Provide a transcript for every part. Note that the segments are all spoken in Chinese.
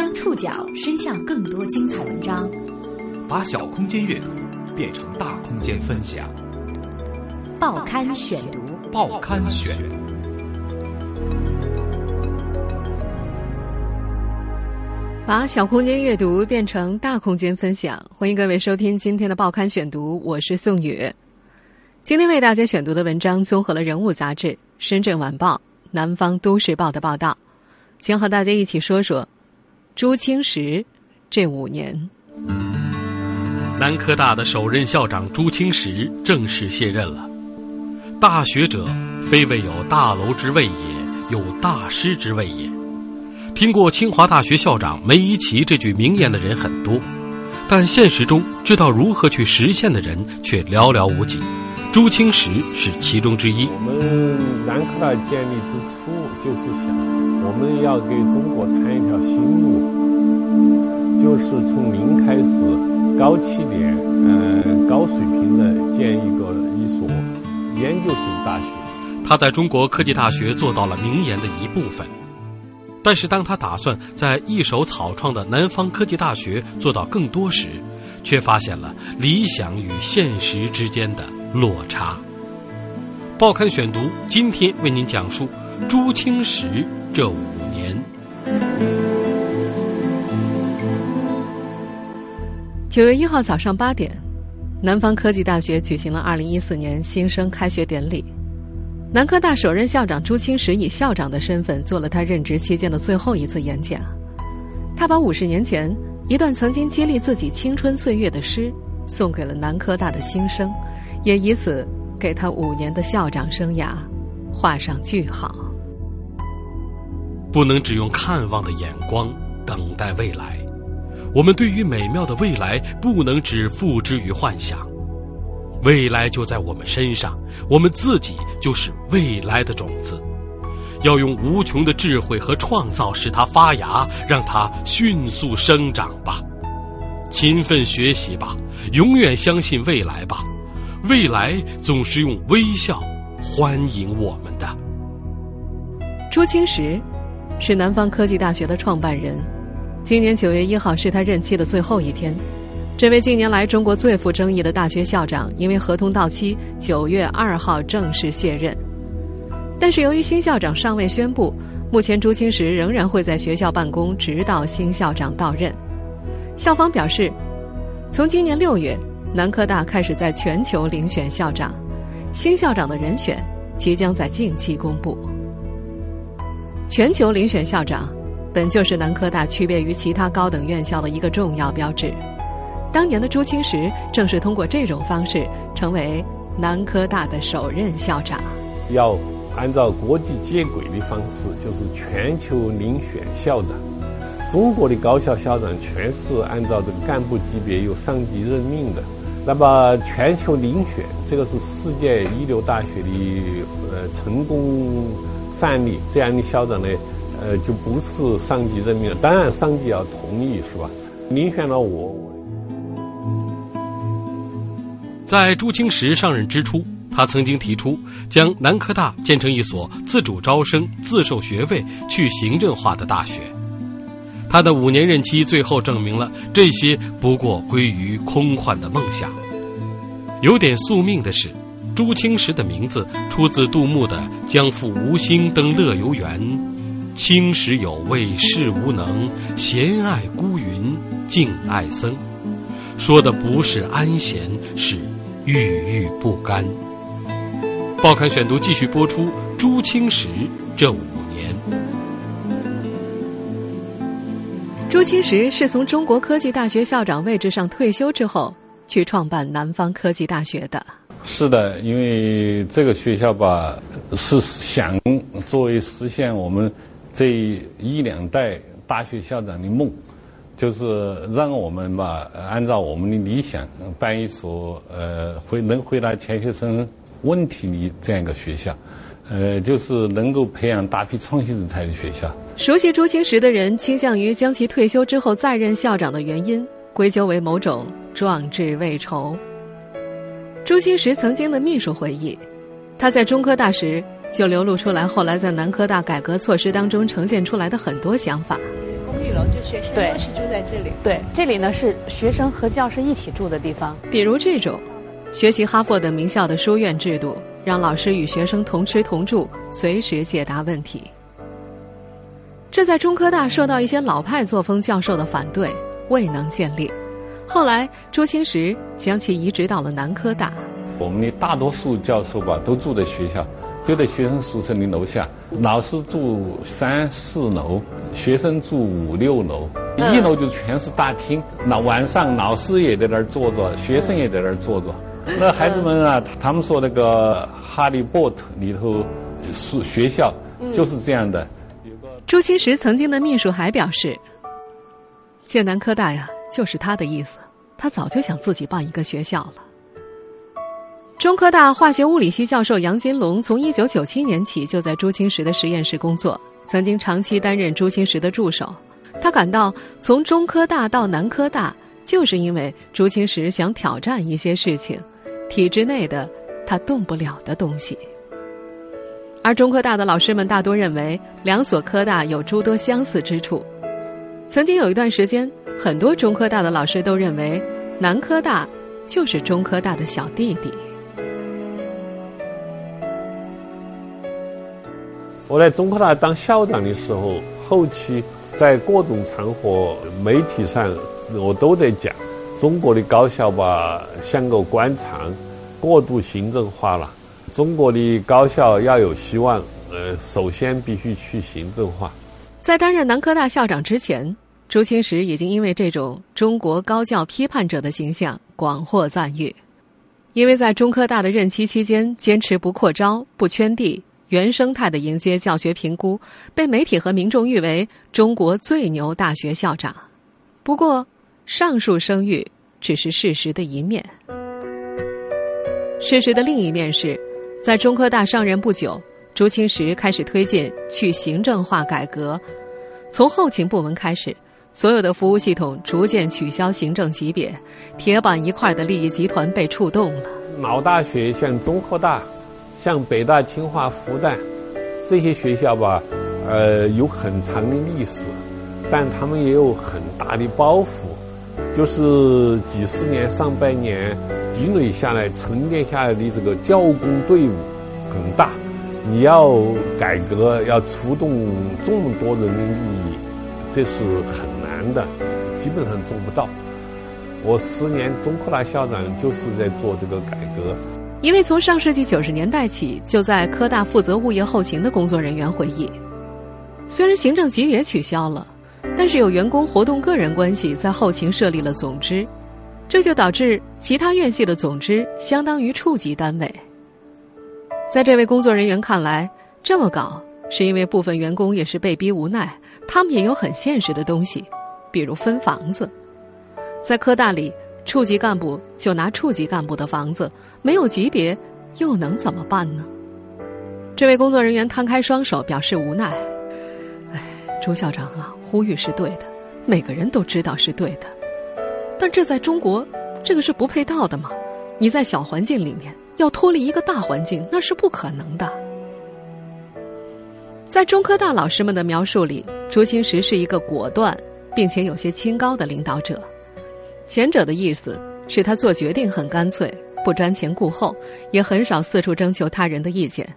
将触角伸向更多精彩文章，把小空间阅读变成大空间分享。报刊选读，报刊选。把小空间阅读变成大空间分享，欢迎各位收听今天的报刊选读，我是宋宇。今天为大家选读的文章综合了《人物》杂志、《深圳晚报》、《南方都市报》的报道，将和大家一起说说朱清时这五年。南科大的首任校长朱清时正式卸任了。大学者，非谓有大楼之谓也，有大师之谓也。听过清华大学校长梅贻琦这句名言的人很多，但现实中知道如何去实现的人却寥寥无几。朱清时是其中之一。我们南科大建立之初就是想，我们要给中国探一条新路，就是从零开始，高起点，呃，高水平的建一个一所研究型大学。他在中国科技大学做到了名言的一部分。但是，当他打算在一手草创的南方科技大学做到更多时，却发现了理想与现实之间的落差。报刊选读今天为您讲述朱清时这五九月一号早上八点，南方科技大学举行了二零一四年新生开学典礼。南科大首任校长朱清时以校长的身份做了他任职期间的最后一次演讲。他把五十年前一段曾经激励自己青春岁月的诗送给了南科大的新生，也以此给他五年的校长生涯画上句号。不能只用看望的眼光等待未来，我们对于美妙的未来不能只付之于幻想。未来就在我们身上，我们自己就是未来的种子，要用无穷的智慧和创造使它发芽，让它迅速生长吧。勤奋学习吧，永远相信未来吧，未来总是用微笑欢迎我们的。朱清时是南方科技大学的创办人，今年九月一号是他任期的最后一天。这位近年来中国最富争议的大学校长，因为合同到期，九月二号正式卸任。但是由于新校长尚未宣布，目前朱清时仍然会在学校办公，直到新校长到任。校方表示，从今年六月，南科大开始在全球遴选校长，新校长的人选即将在近期公布。全球遴选校长，本就是南科大区别于其他高等院校的一个重要标志。当年的朱清时正是通过这种方式成为南科大的首任校长。要按照国际接轨的方式，就是全球遴选校长。中国的高校校长全是按照这个干部级别由上级任命的。那么全球遴选，这个是世界一流大学的呃成功范例。这样的校长呢，呃，就不是上级任命的，当然上级要同意，是吧？遴选了我。在朱清时上任之初，他曾经提出将南科大建成一所自主招生、自授学位、去行政化的大学。他的五年任期最后证明了这些不过归于空幻的梦想。有点宿命的是，朱清时的名字出自杜牧的《将赴吴兴登乐游原》：“清时有味事无能，闲爱孤云静爱僧。”说的不是安闲，是。郁郁不甘。报刊选读继续播出朱清时这五年。朱清时是从中国科技大学校长位置上退休之后，去创办南方科技大学的。是的，因为这个学校吧，是想作为实现我们这一两代大学校长的梦。就是让我们吧，按照我们的理想办一所呃，回能回答钱学森问题的这样一个学校，呃，就是能够培养大批创新人才的学校。熟悉朱清时的人倾向于将其退休之后再任校长的原因归咎为某种壮志未酬。朱清时曾经的秘书回忆，他在中科大时就流露出来，后来在南科大改革措施当中呈现出来的很多想法。公寓楼。就学生对都是住在这里。对，这里呢是学生和教师一起住的地方。比如这种学习哈佛等名校的书院制度，让老师与学生同吃同住，随时解答问题。这在中科大受到一些老派作风教授的反对，未能建立。后来朱清时将其移植到了南科大。我们的大多数教授吧，都住在学校，就在学生宿舍的楼下。老师住三四楼，学生住五六楼，一楼就全是大厅。那晚上老师也在那儿坐着，学生也在那儿坐着。那孩子们啊，他们说那个《哈利波特》里头是学校就是这样的。朱清时曾经的秘书还表示，剑南科大呀，就是他的意思，他早就想自己办一个学校了。中科大化学物理系教授杨金龙从一九九七年起就在朱清时的实验室工作，曾经长期担任朱清时的助手。他感到从中科大到南科大，就是因为朱清时想挑战一些事情，体制内的他动不了的东西。而中科大的老师们大多认为两所科大有诸多相似之处。曾经有一段时间，很多中科大的老师都认为南科大就是中科大的小弟弟。我在中科大当校长的时候，后期在各种场合、媒体上，我都在讲，中国的高校吧像个官场，过度行政化了。中国的高校要有希望，呃，首先必须去行政化。在担任南科大校长之前，朱清时已经因为这种中国高教批判者的形象广获赞誉。因为在中科大的任期期间，坚持不扩招、不圈地、原生态的迎接教学评估，被媒体和民众誉为中国最牛大学校长。不过，上述声誉只是事实的一面。事实的另一面是，在中科大上任不久，朱清时开始推进去行政化改革，从后勤部门开始，所有的服务系统逐渐取消行政级别，铁板一块的利益集团被触动了。老大学像中科大、像北大、清华、复旦这些学校吧，呃，有很长的历史，但他们也有很大的包袱，就是几十年、上百年积累下来、沉淀下来的这个教工队伍很大，你要改革，要触动这么多人的利益，这是很难的，基本上做不到。我十年中科大校长就是在做这个改革。一位从上世纪九十年代起就在科大负责物业后勤的工作人员回忆，虽然行政级别取消了，但是有员工活动个人关系，在后勤设立了总支，这就导致其他院系的总支相当于处级单位。在这位工作人员看来，这么搞是因为部分员工也是被逼无奈，他们也有很现实的东西，比如分房子。在科大里，处级干部就拿处级干部的房子，没有级别，又能怎么办呢？这位工作人员摊开双手，表示无奈：“哎，朱校长啊，呼吁是对的，每个人都知道是对的，但这在中国，这个是不配套的嘛？你在小环境里面要脱离一个大环境，那是不可能的。”在中科大老师们的描述里，朱清时是一个果断并且有些清高的领导者。前者的意思是他做决定很干脆，不瞻前顾后，也很少四处征求他人的意见。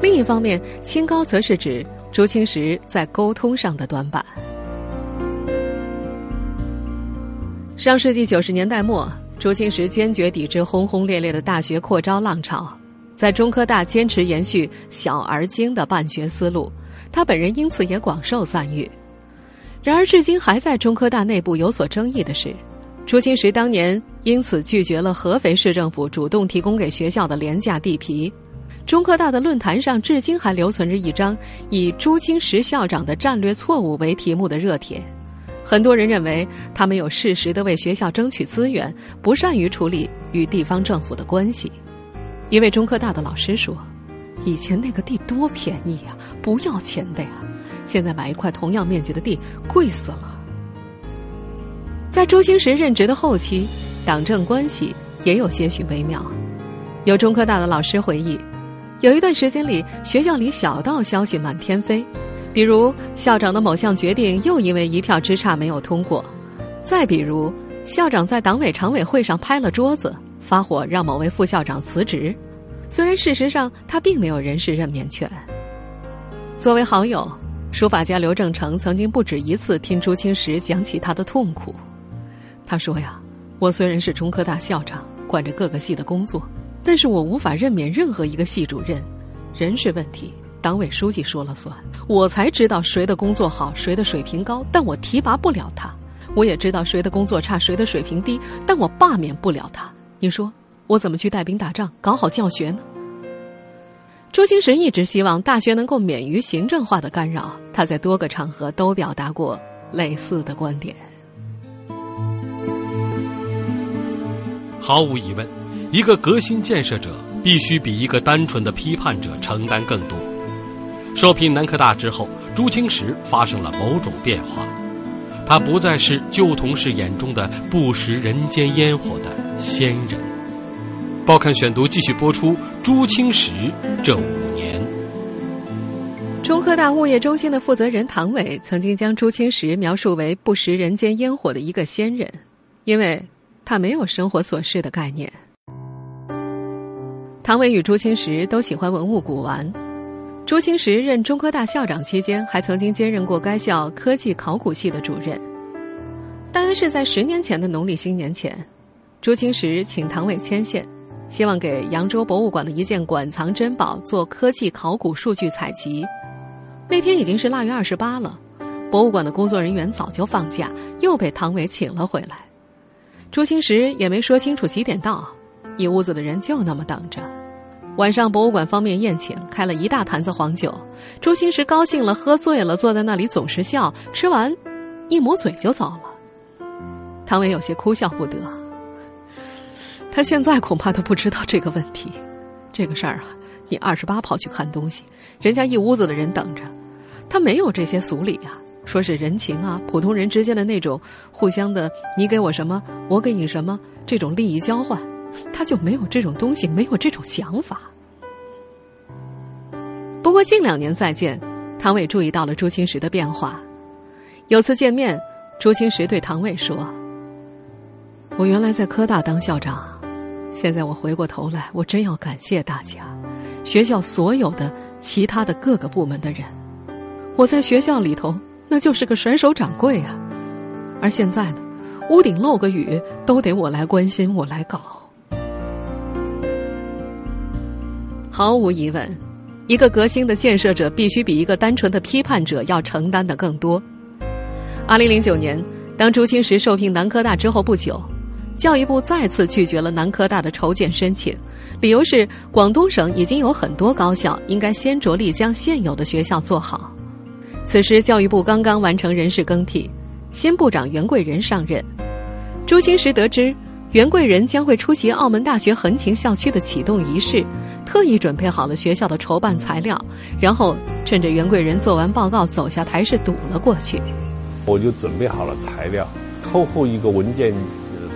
另一方面，清高则是指朱清时在沟通上的短板。上世纪九十年代末，朱清时坚决抵制轰轰烈烈的大学扩招浪潮，在中科大坚持延续小而精的办学思路，他本人因此也广受赞誉。然而，至今还在中科大内部有所争议的是。朱清时当年因此拒绝了合肥市政府主动提供给学校的廉价地皮。中科大的论坛上至今还留存着一张以朱清时校长的战略错误为题目的热帖。很多人认为他没有适时的为学校争取资源，不善于处理与地方政府的关系。一位中科大的老师说：“以前那个地多便宜呀，不要钱的呀，现在买一块同样面积的地贵死了。”在朱清时任职的后期，党政关系也有些许微妙。有中科大的老师回忆，有一段时间里，学校里小道消息满天飞，比如校长的某项决定又因为一票之差没有通过，再比如校长在党委常委会上拍了桌子，发火让某位副校长辞职，虽然事实上他并没有人事任免权。作为好友，书法家刘正成曾经不止一次听朱清时讲起他的痛苦。他说呀：“我虽然是中科大校长，管着各个系的工作，但是我无法任免任何一个系主任，人事问题。”党委书记说了算，我才知道谁的工作好，谁的水平高，但我提拔不了他；我也知道谁的工作差，谁的水平低，但我罢免不了他。你说我怎么去带兵打仗，搞好教学呢？朱清时一直希望大学能够免于行政化的干扰，他在多个场合都表达过类似的观点。毫无疑问，一个革新建设者必须比一个单纯的批判者承担更多。受聘南科大之后，朱清时发生了某种变化，他不再是旧同事眼中的不食人间烟火的仙人。报刊选读继续播出朱清时这五年。中科大物业中心的负责人唐伟曾经将朱清时描述为不食人间烟火的一个仙人，因为他没有生活琐事的概念。唐伟与朱清时都喜欢文物古玩。朱清时任中科大校长期间，还曾经兼任过该校科技考古系的主任。大约是在十年前的农历新年前，朱清时请唐伟牵线，希望给扬州博物馆的一件馆藏珍宝做科技考古数据采集。那天已经是腊月二十八了，博物馆的工作人员早就放假，又被唐伟请了回来。朱清时也没说清楚几点到，一屋子的人就那么等着。晚上，博物馆方面宴请，开了一大坛子黄酒。朱清时高兴了，喝醉了，坐在那里总是笑。吃完，一抹嘴就走了。唐伟有些哭笑不得。他现在恐怕都不知道这个问题。这个事儿啊，你二十八跑去看东西，人家一屋子的人等着，他没有这些俗礼啊，说是人情啊，普通人之间的那种互相的，你给我什么，我给你什么，这种利益交换。他就没有这种东西，没有这种想法。不过近两年再见，唐伟注意到了朱清时的变化。有次见面，朱清时对唐伟说：“我原来在科大当校长，现在我回过头来，我真要感谢大家，学校所有的其他的各个部门的人。我在学校里头那就是个甩手掌柜啊，而现在呢，屋顶漏个雨都得我来关心，我来搞。”毫无疑问，一个革新的建设者必须比一个单纯的批判者要承担的更多。二零零九年，当朱清时受聘南科大之后不久，教育部再次拒绝了南科大的筹建申请，理由是广东省已经有很多高校，应该先着力将现有的学校做好。此时，教育部刚刚完成人事更替，新部长袁贵仁上任。朱清时得知袁贵仁将会出席澳门大学横琴校区的启动仪式。特意准备好了学校的筹办材料，然后趁着袁贵仁做完报告走下台是堵了过去。我就准备好了材料，厚厚一个文件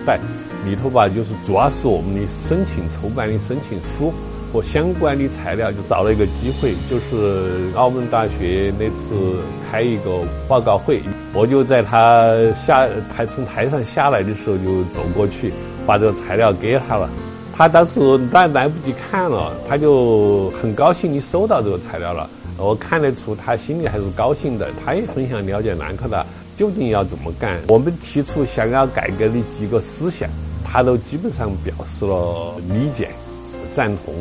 袋，里头吧就是主要是我们的申请筹办的申请书和相关的材料。就找了一个机会，就是澳门大学那次开一个报告会，我就在他下台从台上下来的时候就走过去，把这个材料给他了。他当时来来不及看了，他就很高兴，你收到这个材料了。我看得出他心里还是高兴的，他也很想了解南科大究竟要怎么干。我们提出想要改革的几个思想，他都基本上表示了理解、赞同。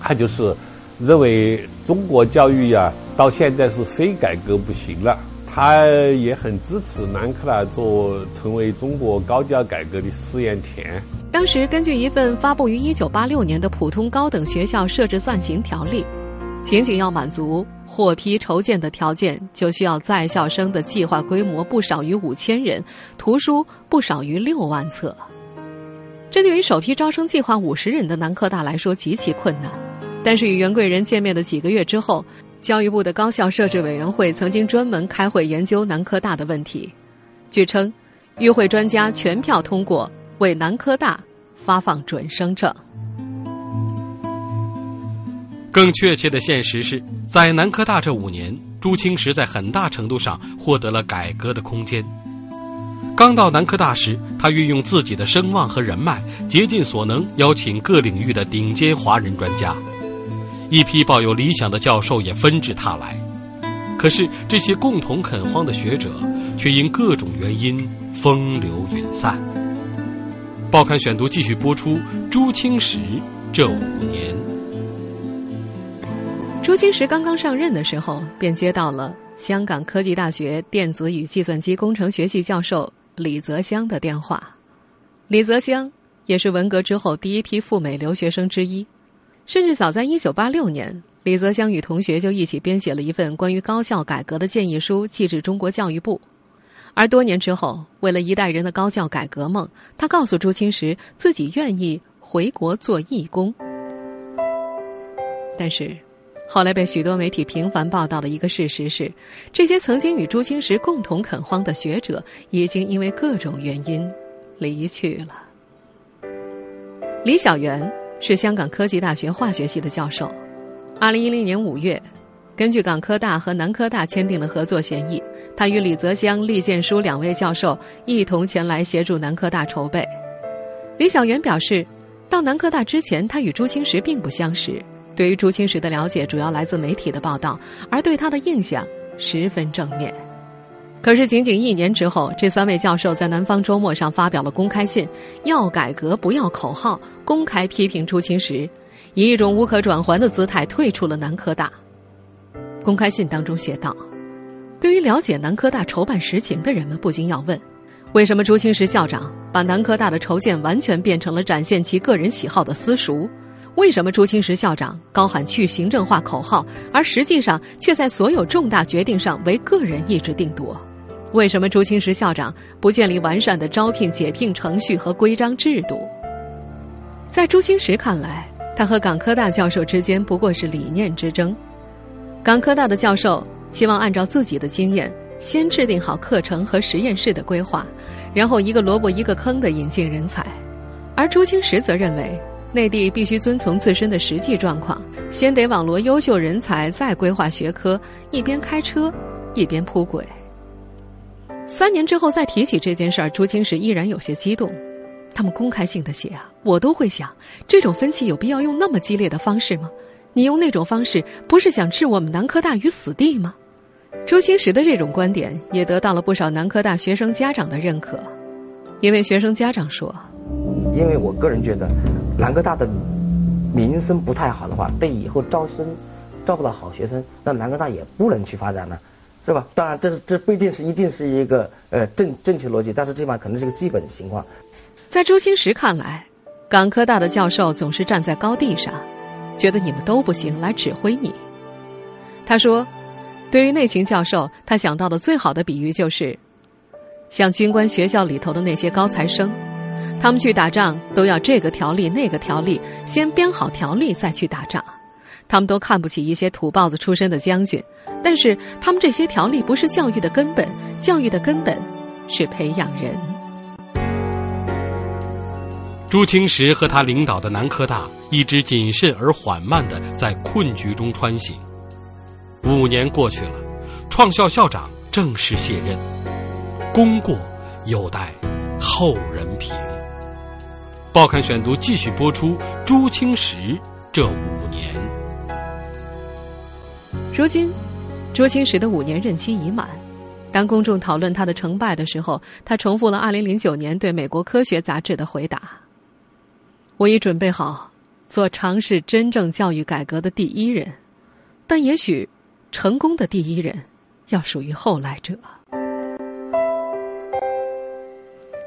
他就是认为中国教育呀，到现在是非改革不行了。他也很支持南科大做成为中国高教改革的试验田。当时，根据一份发布于一九八六年的《普通高等学校设置暂行条例》，仅仅要满足获批筹建的条件，就需要在校生的计划规模不少于五千人，图书不少于六万册。这对于首批招生计划五十人的南科大来说极其困难。但是与袁贵人见面的几个月之后，教育部的高校设置委员会曾经专门开会研究南科大的问题。据称，与会专家全票通过。为南科大发放准生证。更确切的现实是在南科大这五年，朱清时在很大程度上获得了改革的空间。刚到南科大时，他运用自己的声望和人脉，竭尽所能邀请各领域的顶尖华人专家，一批抱有理想的教授也纷至沓来。可是这些共同垦荒的学者，却因各种原因风流云散。报刊选读继续播出朱清时这五年。朱清时刚刚上任的时候，便接到了香港科技大学电子与计算机工程学系教授李泽湘的电话。李泽湘也是文革之后第一批赴美留学生之一，甚至早在一九八六年，李泽湘与同学就一起编写了一份关于高校改革的建议书，寄至中国教育部。而多年之后，为了一代人的高校改革梦，他告诉朱清时自己愿意回国做义工，但是。后来被许多媒体频繁报道的一个事实是，这些曾经与朱清时共同垦荒的学者，已经因为各种原因离去了。李小元是香港科技大学化学系的教授。二零一零年五月，根据港科大和南科大签订的合作协议，他与李泽湘、厉建书两位教授一同前来协助南科大筹备。李小元表示，到南科大之前，他与朱清时并不相识。对于朱清时的了解主要来自媒体的报道，而对他的印象十分正面。可是仅仅一年之后，这三位教授在《南方周末》上发表了公开信，要改革不要口号，公开批评朱清时，以一种无可转圜的姿态退出了南科大。公开信当中写道：“对于了解南科大筹办实情的人们，不禁要问：为什么朱清时校长把南科大的筹建完全变成了展现其个人喜好的私塾？”为什么朱清时校长高喊去行政化口号，而实际上却在所有重大决定上为个人意志定夺？为什么朱清时校长不建立完善的招聘解聘程序和规章制度？在朱清时看来，他和港科大教授之间不过是理念之争。港科大的教授希望按照自己的经验，先制定好课程和实验室的规划，然后一个萝卜一个坑的引进人才，而朱清时则认为。内地必须遵从自身的实际状况，先得网罗优秀人才，再规划学科，一边开车，一边铺轨。三年之后再提起这件事儿，朱清时依然有些激动。他们公开性的写啊，我都会想，这种分歧有必要用那么激烈的方式吗？你用那种方式，不是想置我们南科大于死地吗？朱清时的这种观点也得到了不少南科大学生家长的认可。一位学生家长说：“因为我个人觉得。”南科大的名声不太好的话，对以后招生招不到好学生，那南科大也不能去发展了，是吧？当然，这这不一定是一定是一个呃正正确逻辑，但是这码可能是个基本情况。在朱清时看来，港科大的教授总是站在高地上，觉得你们都不行，来指挥你。他说，对于那群教授，他想到的最好的比喻就是，像军官学校里头的那些高材生。他们去打仗都要这个条例那个条例，先编好条例再去打仗。他们都看不起一些土包子出身的将军，但是他们这些条例不是教育的根本，教育的根本是培养人。朱清时和他领导的南科大一直谨慎而缓慢的在困局中穿行。五年过去了，创校校长正式卸任，功过有待后人。报刊选读继续播出朱清时这五年。如今，朱清时的五年任期已满。当公众讨论他的成败的时候，他重复了二零零九年对美国科学杂志的回答：“我已准备好做尝试真正教育改革的第一人，但也许成功的第一人要属于后来者。”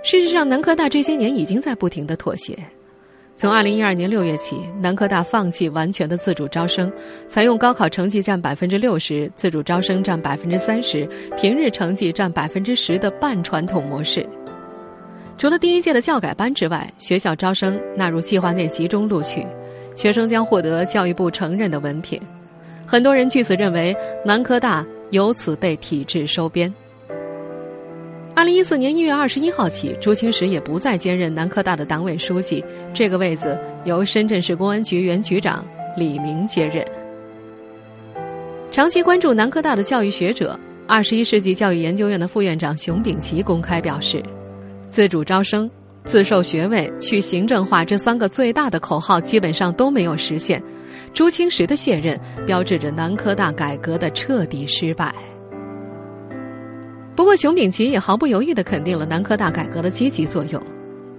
事实上，南科大这些年已经在不停的妥协。从二零一二年六月起，南科大放弃完全的自主招生，采用高考成绩占百分之六十、自主招生占百分之三十、平日成绩占百分之十的半传统模式。除了第一届的教改班之外，学校招生纳入计划内集中录取，学生将获得教育部承认的文凭。很多人据此认为，南科大由此被体制收编。二零一四年一月二十一号起，朱清时也不再兼任南科大的党委书记，这个位子由深圳市公安局原局长李明接任。长期关注南科大的教育学者、二十一世纪教育研究院的副院长熊丙奇公开表示：“自主招生、自授学位、去行政化这三个最大的口号基本上都没有实现。朱清时的卸任，标志着南科大改革的彻底失败。”不过，熊丙奇也毫不犹豫地肯定了南科大改革的积极作用。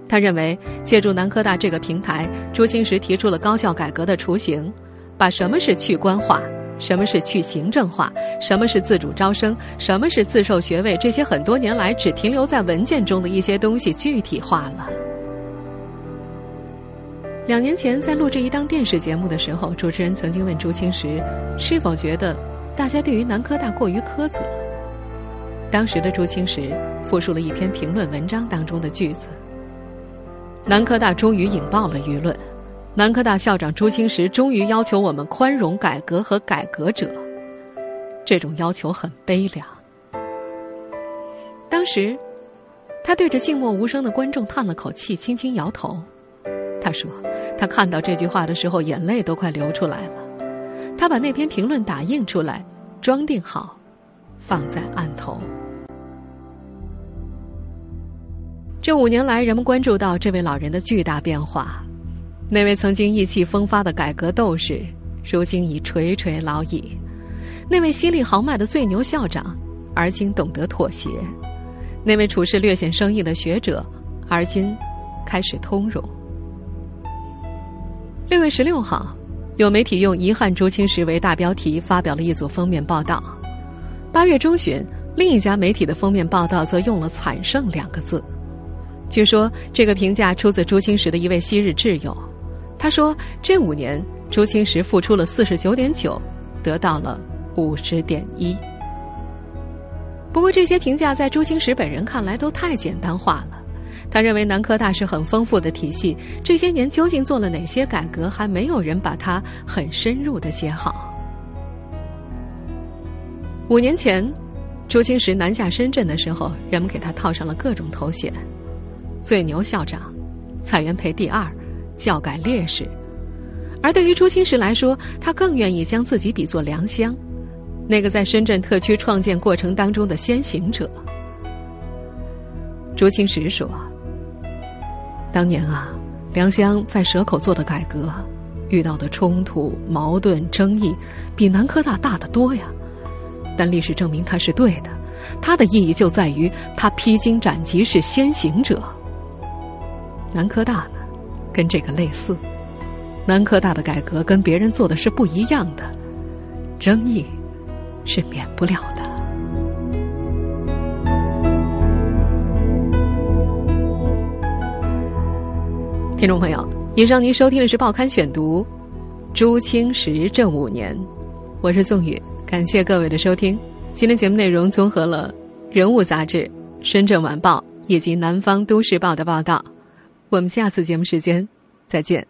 他认为，借助南科大这个平台，朱清时提出了高校改革的雏形，把什么是去官化。什么是去行政化？什么是自主招生？什么是自授学位？这些很多年来只停留在文件中的一些东西具体化了。两年前在录制一档电视节目的时候，主持人曾经问朱清时是否觉得大家对于南科大过于苛责。当时的朱清时复述了一篇评论文章当中的句子：“南科大终于引爆了舆论。”南科大校长朱清时终于要求我们宽容改革和改革者，这种要求很悲凉。当时，他对着静默无声的观众叹了口气，轻轻摇头。他说：“他看到这句话的时候，眼泪都快流出来了。”他把那篇评论打印出来，装订好，放在案头。这五年来，人们关注到这位老人的巨大变化。那位曾经意气风发的改革斗士，如今已垂垂老矣；那位犀利豪迈的最牛校长，而今懂得妥协；那位处事略显生硬的学者，而今开始通融。六月十六号，有媒体用“遗憾朱清时”为大标题发表了一组封面报道。八月中旬，另一家媒体的封面报道则用了“惨胜”两个字。据说，这个评价出自朱清时的一位昔日挚友。他说：“这五年，朱清时付出了四十九点九，得到了五十点一。不过，这些评价在朱清时本人看来都太简单化了。他认为南科大是很丰富的体系，这些年究竟做了哪些改革，还没有人把它很深入的写好。五年前，朱清时南下深圳的时候，人们给他套上了各种头衔：最牛校长，蔡元培第二。”教改烈士，而对于朱清时来说，他更愿意将自己比作梁湘，那个在深圳特区创建过程当中的先行者。朱清时说：“当年啊，梁湘在蛇口做的改革，遇到的冲突、矛盾、争议，比南科大大得多呀。但历史证明他是对的，他的意义就在于他披荆斩棘是先行者。南科大呢？”跟这个类似，南科大的改革跟别人做的是不一样的，争议是免不了的。听众朋友，以上您收听的是《报刊选读》，朱清时这五年，我是宋宇，感谢各位的收听。今天节目内容综合了《人物》杂志、《深圳晚报》以及《南方都市报》的报道。我们下次节目时间再见。